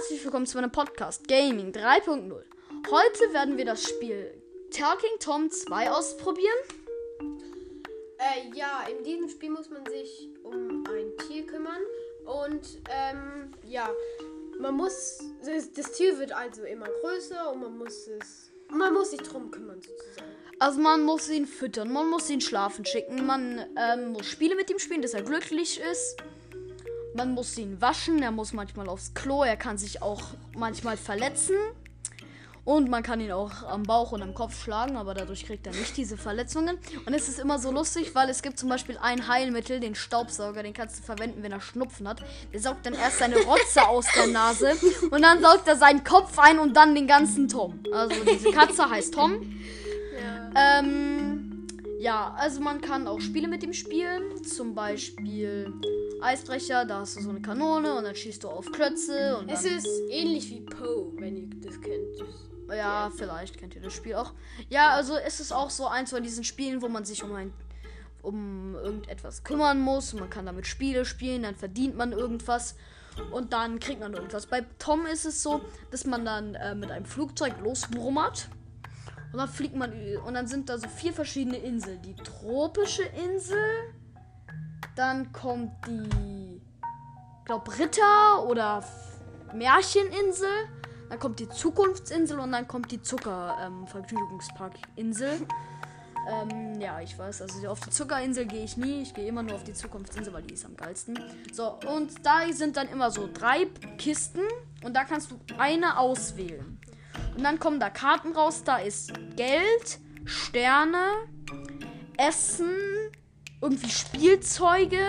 herzlich willkommen zu meinem Podcast Gaming 3.0. Heute werden wir das Spiel Talking Tom 2 ausprobieren. Äh, ja, in diesem Spiel muss man sich um ein Tier kümmern und ähm, ja, man muss das, das Tier wird also immer größer und man muss es man muss sich drum kümmern sozusagen. Also man muss ihn füttern, man muss ihn schlafen schicken, man ähm, muss Spiele mit ihm spielen, dass er glücklich ist. Man muss ihn waschen, er muss manchmal aufs Klo, er kann sich auch manchmal verletzen. Und man kann ihn auch am Bauch und am Kopf schlagen, aber dadurch kriegt er nicht diese Verletzungen. Und es ist immer so lustig, weil es gibt zum Beispiel ein Heilmittel, den Staubsauger, den kannst du verwenden, wenn er Schnupfen hat. Der saugt dann erst seine Rotze aus der Nase und dann saugt er seinen Kopf ein und dann den ganzen Tom. Also diese Katze heißt Tom. Ja. Ähm, ja, also man kann auch Spiele mit ihm spielen. Zum Beispiel Eisbrecher, da hast du so eine Kanone und dann schießt du auf Klötze. Und Es ist ähnlich wie Poe, wenn ihr das kennt. Das- ja, vielleicht kennt ihr das Spiel auch. Ja, also es ist auch so eins von diesen Spielen, wo man sich um ein um irgendetwas kümmern muss. Man kann damit Spiele spielen, dann verdient man irgendwas und dann kriegt man irgendwas. Bei Tom ist es so, dass man dann äh, mit einem Flugzeug losbrummert und dann fliegt man und dann sind da so vier verschiedene Inseln. Die tropische Insel, dann kommt die, glaub Ritter oder Märcheninsel, dann kommt die Zukunftsinsel und dann kommt die Zucker ähm. Ähm, ja, ich weiß, also auf die Zuckerinsel gehe ich nie. Ich gehe immer nur auf die Zukunftsinsel, weil die ist am geilsten. So, und da sind dann immer so drei Kisten und da kannst du eine auswählen. Und dann kommen da Karten raus. Da ist Geld, Sterne, Essen, irgendwie Spielzeuge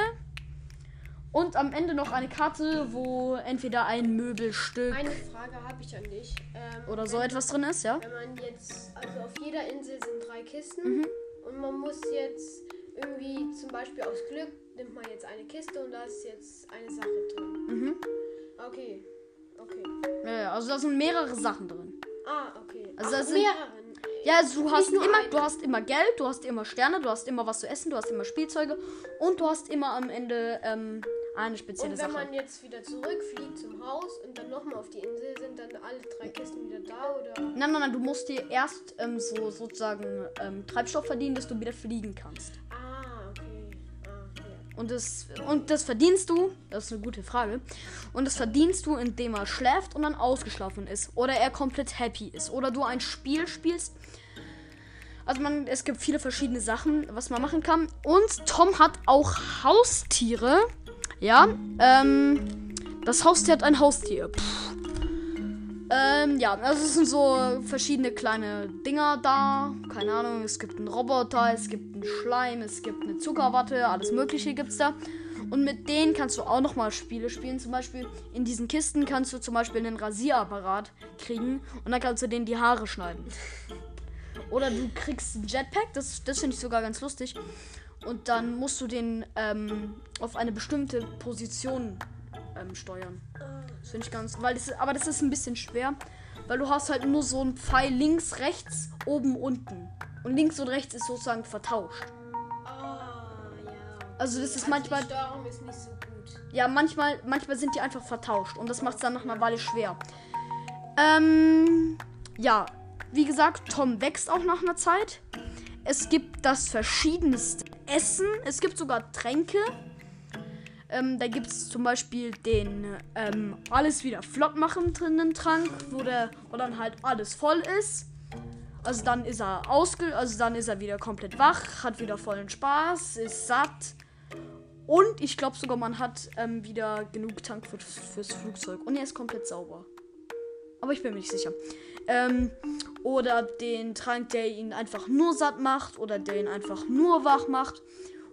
und am Ende noch eine Karte, wo entweder ein Möbelstück Eine Frage habe ich an dich. Ähm, oder so etwas drin ist, ja? Wenn man jetzt, also auf jeder Insel sind drei Kisten Mhm. und man muss jetzt irgendwie zum Beispiel aus Glück nimmt man jetzt eine Kiste und da ist jetzt eine Sache drin. Mhm. Okay, okay. Ja, also da sind mehrere Sachen drin. Ah, okay. Also Ach, sind- mehreren. Ja, also du hast immer, eine. du hast immer Geld, du hast immer Sterne, du hast immer was zu essen, du hast immer Spielzeuge und du hast immer am Ende ähm, eine spezielle Und wenn Sache. man jetzt wieder zurückfliegt zum Haus und dann nochmal auf die Insel, sind dann alle drei Kisten wieder da oder? Nein, nein, nein, du musst dir erst ähm, so sozusagen ähm, Treibstoff verdienen, dass du wieder fliegen kannst. Ah. Und das, und das verdienst du, das ist eine gute Frage, und das verdienst du, indem er schläft und dann ausgeschlafen ist. Oder er komplett happy ist. Oder du ein Spiel spielst. Also man, es gibt viele verschiedene Sachen, was man machen kann. Und Tom hat auch Haustiere. Ja, ähm, das Haustier hat ein Haustier. Pff. Ähm, ja, also es sind so verschiedene kleine Dinger da. Keine Ahnung, es gibt einen Roboter, es gibt einen Schleim, es gibt eine Zuckerwatte, alles Mögliche gibt's da. Und mit denen kannst du auch nochmal Spiele spielen. Zum Beispiel in diesen Kisten kannst du zum Beispiel einen Rasierapparat kriegen und dann kannst du denen die Haare schneiden. Oder du kriegst einen Jetpack, das, das finde ich sogar ganz lustig. Und dann musst du den ähm, auf eine bestimmte Position ähm, steuern. Das finde ich ganz. Weil das, aber das ist ein bisschen schwer. Weil du hast halt nur so einen Pfeil links, rechts, oben, unten. Und links und rechts ist sozusagen vertauscht. Ah, ja. Also das ist Also manchmal. Die Steuerung ist nicht so gut. Ja, manchmal, manchmal sind die einfach vertauscht. Und das macht es dann nach einer Weile schwer. Ähm. Ja. Wie gesagt, Tom wächst auch nach einer Zeit. Es gibt das verschiedenste Essen. Es gibt sogar Tränke. Ähm, da gibt es zum Beispiel den ähm, alles wieder flott machen drinnen Trank, wo, der, wo dann halt alles voll ist. Also dann ist er ausge, also dann ist er wieder komplett wach, hat wieder vollen Spaß, ist satt. Und ich glaube sogar, man hat ähm, wieder genug Tank für, fürs Flugzeug. Und er ist komplett sauber. Aber ich bin mir nicht sicher. Ähm, oder den Trank, der ihn einfach nur satt macht. Oder der ihn einfach nur wach macht.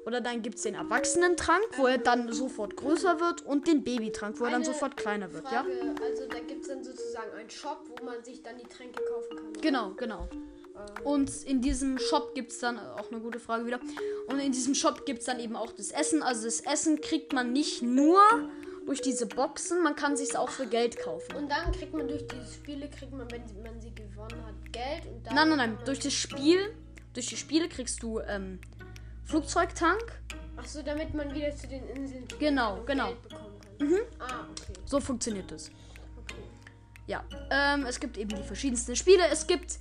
Oder dann gibt es den Erwachsenentrank, wo er dann sofort größer wird. Und den Babytrank, wo er dann sofort kleiner wird. Ja? Frage, also da gibt es dann sozusagen einen Shop, wo man sich dann die Tränke kaufen kann. oder? Genau, genau. Und in diesem Shop gibt es dann auch eine gute Frage wieder. Und in diesem Shop gibt es dann eben auch das Essen. Also das Essen kriegt man nicht nur durch diese Boxen, man kann sich auch für Geld kaufen. Und dann kriegt man durch diese Spiele, kriegt man, wenn man sie gewonnen hat, Geld und dann. Nein, nein, nein. Durch das Spiel, durch die Spiele kriegst du ähm, Flugzeugtank. Ach so, damit man wieder zu den Inseln Genau, genau. Kann. Ah, okay. So funktioniert das. okay. ja, ähm, es gibt eben die verschiedensten Spiele. Es gibt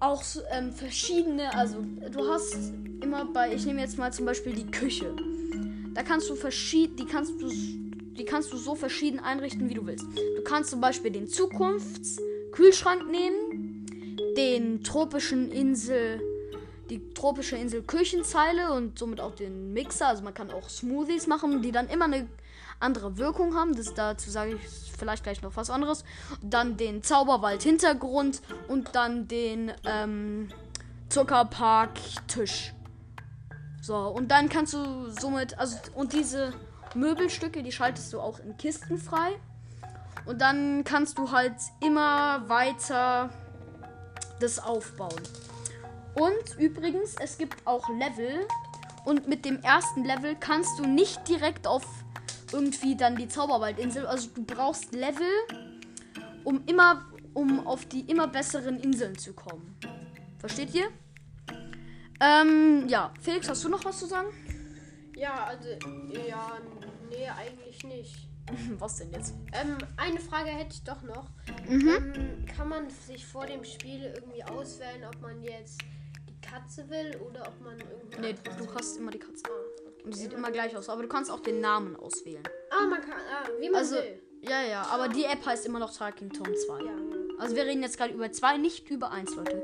auch ähm, verschiedene, also du hast immer bei, ich nehme jetzt mal zum Beispiel die Küche. Da kannst du verschieden, die kannst du, die kannst du so verschieden einrichten, wie du willst. Du kannst zum Beispiel den Zukunftskühlschrank nehmen, den tropischen Insel, die tropische Insel Küchenzeile und somit auch den Mixer. Also man kann auch Smoothies machen, die dann immer eine andere Wirkung haben. Das dazu sage ich vielleicht gleich noch was anderes. Dann den Zauberwald Hintergrund und dann den ähm, Zuckerpark Tisch. So, und dann kannst du somit, also, und diese Möbelstücke, die schaltest du auch in Kisten frei. Und dann kannst du halt immer weiter das aufbauen. Und übrigens, es gibt auch Level. Und mit dem ersten Level kannst du nicht direkt auf irgendwie dann die Zauberwaldinsel. Also du brauchst Level, um immer, um auf die immer besseren Inseln zu kommen. Versteht ihr? Ähm, ja. Felix, hast du noch was zu sagen? Ja, also, ja, nee, eigentlich nicht. was denn jetzt? Ähm, eine Frage hätte ich doch noch. Mhm. Ähm, kann man sich vor dem Spiel irgendwie auswählen, ob man jetzt Katze will oder ob man irgendwie. Nee, du hast immer die Katze. Ah. Und die sieht immer gleich aus. Aber du kannst auch den Namen auswählen. Ah, man kann. Ah, wie man Also, will. ja, ja. Aber die App heißt immer noch Talking Tom 2. Ja. Also wir reden jetzt gerade über zwei, nicht über eins, Leute.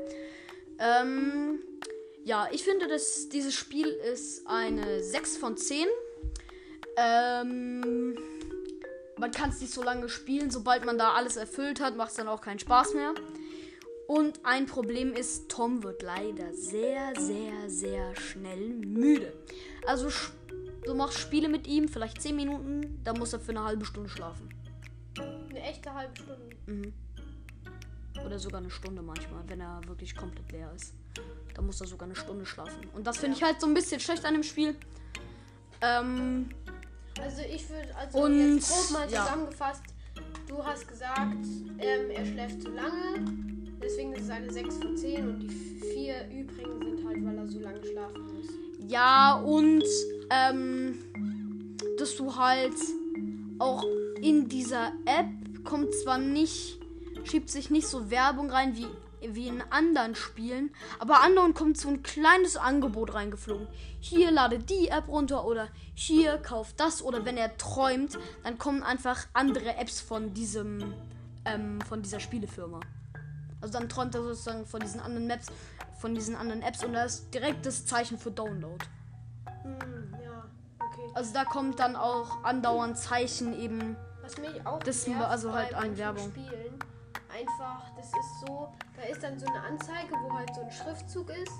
Ähm, ja, ich finde, dass dieses Spiel ist eine 6 von 10. Ähm, man kann es nicht so lange spielen. Sobald man da alles erfüllt hat, macht es dann auch keinen Spaß mehr. Und ein Problem ist, Tom wird leider sehr, sehr, sehr schnell müde. Also du machst Spiele mit ihm, vielleicht 10 Minuten, dann muss er für eine halbe Stunde schlafen. Eine echte halbe Stunde. Mhm. Oder sogar eine Stunde manchmal, wenn er wirklich komplett leer ist. Da muss er sogar eine Stunde schlafen. Und das finde ich halt so ein bisschen schlecht an dem Spiel. Ähm, Also ich würde, also Und, jetzt grob mal ja. zusammengefasst, du hast gesagt, ähm, er schläft zu lange, deswegen ist es eine 6 von 10 und die vier übrigen sind halt, weil er so lange schlafen muss. ja, und ähm, dass du halt auch in dieser App kommt zwar nicht, schiebt sich nicht so Werbung rein wie, wie in anderen Spielen, aber anderen kommt so ein kleines Angebot reingeflogen. Hier lade die App runter oder hier kauft das oder wenn er träumt, dann kommen einfach andere Apps von diesem, ähm, von dieser Spielefirma. Also dann träumt er sozusagen von diesen anderen Maps, von diesen anderen Apps und da ist direkt das Zeichen für Download. Hm, ja, okay. Also da kommt dann auch andauernd Zeichen eben. Was mich auch Das nervt also halt an Werbung. Spielen, einfach, das ist so, da ist dann so eine Anzeige, wo halt so ein Schriftzug ist.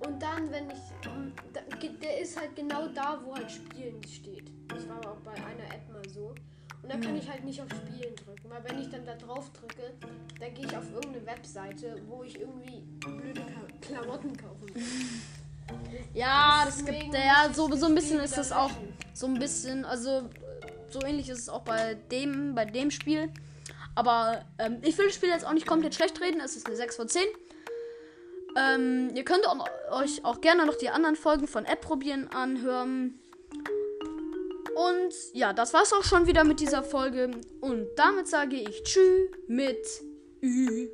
Und dann, wenn ich, der ist halt genau da, wo halt Spielen steht. Das war auch bei einer App mal so. Und da Hm. kann ich halt nicht auf Spielen drücken, weil wenn ich dann da drauf drücke, dann gehe ich auf irgendeine Webseite, wo ich irgendwie blöde Klamotten kaufen will. Ja, das gibt ja so, so ein bisschen ist das auch so ein bisschen, also so ähnlich ist es auch bei dem, bei dem Spiel. Aber ähm, ich will das Spiel jetzt auch nicht komplett schlecht reden. Es ist eine 6 von 10. Ähm, ihr könnt auch, euch auch gerne noch die anderen Folgen von App probieren anhören. Und ja, das war's auch schon wieder mit dieser Folge. Und damit sage ich Tschüss mit Ü.